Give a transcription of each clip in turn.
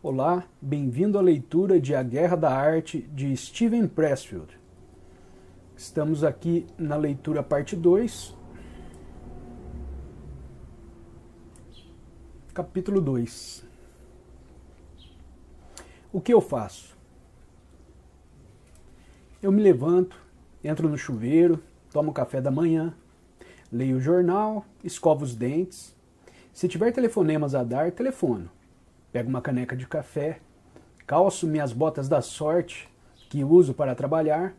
Olá, bem-vindo à leitura de A Guerra da Arte de Steven Pressfield. Estamos aqui na leitura parte 2, capítulo 2. O que eu faço? Eu me levanto, entro no chuveiro, tomo café da manhã, leio o jornal, escovo os dentes. Se tiver telefonemas a dar, telefono pego uma caneca de café, calço minhas botas da sorte que uso para trabalhar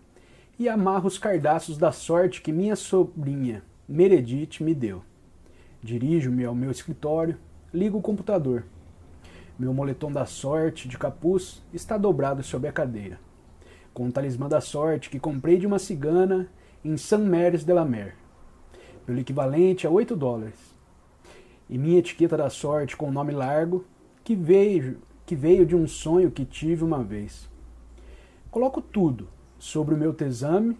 e amarro os cardaços da sorte que minha sobrinha Meredith me deu. Dirijo-me ao meu escritório, ligo o computador. Meu moletom da sorte de capuz está dobrado sobre a cadeira, com o talismã da sorte que comprei de uma cigana em St. Mary's de la Mer, pelo equivalente a 8 dólares. E minha etiqueta da sorte com o nome largo que veio, que veio de um sonho que tive uma vez. Coloco tudo sobre o meu tesame.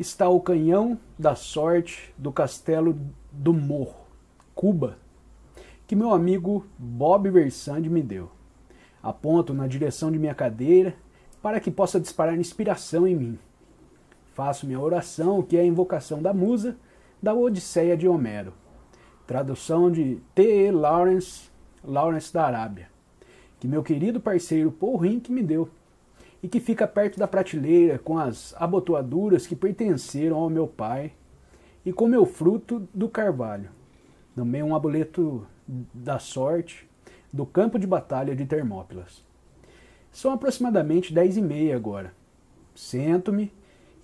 Está o canhão da sorte do castelo do Morro, Cuba, que meu amigo Bob Versand me deu. Aponto na direção de minha cadeira para que possa disparar inspiração em mim. Faço minha oração, que é a invocação da musa da Odisseia de Homero. Tradução de T. E. Lawrence Lawrence da Arábia, que meu querido parceiro Paul Rink me deu, e que fica perto da prateleira com as abotoaduras que pertenceram ao meu pai e com meu fruto do carvalho. Também um amuleto da sorte do campo de batalha de Termópilas. São aproximadamente dez e meia agora. Sento-me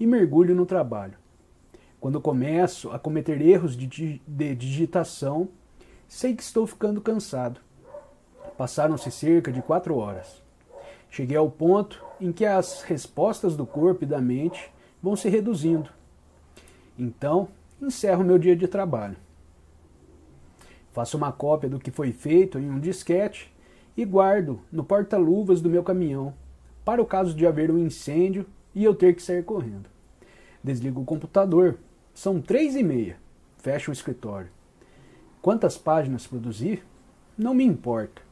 e mergulho no trabalho. Quando começo a cometer erros de, de digitação, sei que estou ficando cansado Passaram-se cerca de quatro horas. Cheguei ao ponto em que as respostas do corpo e da mente vão se reduzindo. Então, encerro meu dia de trabalho. Faço uma cópia do que foi feito em um disquete e guardo no porta-luvas do meu caminhão, para o caso de haver um incêndio e eu ter que sair correndo. Desligo o computador. São três e meia. Fecho o escritório. Quantas páginas produzir? Não me importa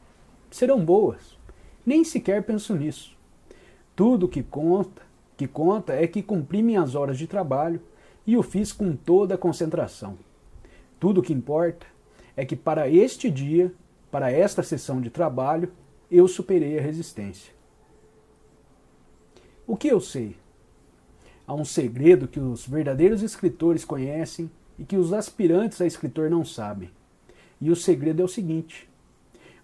serão boas. Nem sequer penso nisso. Tudo que conta, que conta é que cumpri minhas horas de trabalho e o fiz com toda a concentração. Tudo que importa é que para este dia, para esta sessão de trabalho, eu superei a resistência. O que eu sei? Há um segredo que os verdadeiros escritores conhecem e que os aspirantes a escritor não sabem. E o segredo é o seguinte: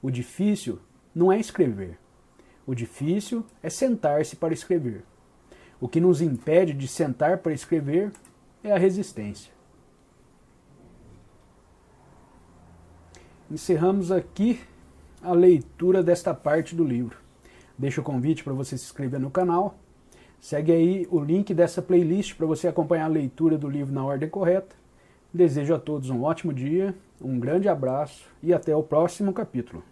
o difícil não é escrever. O difícil é sentar-se para escrever. O que nos impede de sentar para escrever é a resistência. Encerramos aqui a leitura desta parte do livro. Deixo o convite para você se inscrever no canal. Segue aí o link dessa playlist para você acompanhar a leitura do livro na ordem correta. Desejo a todos um ótimo dia, um grande abraço e até o próximo capítulo.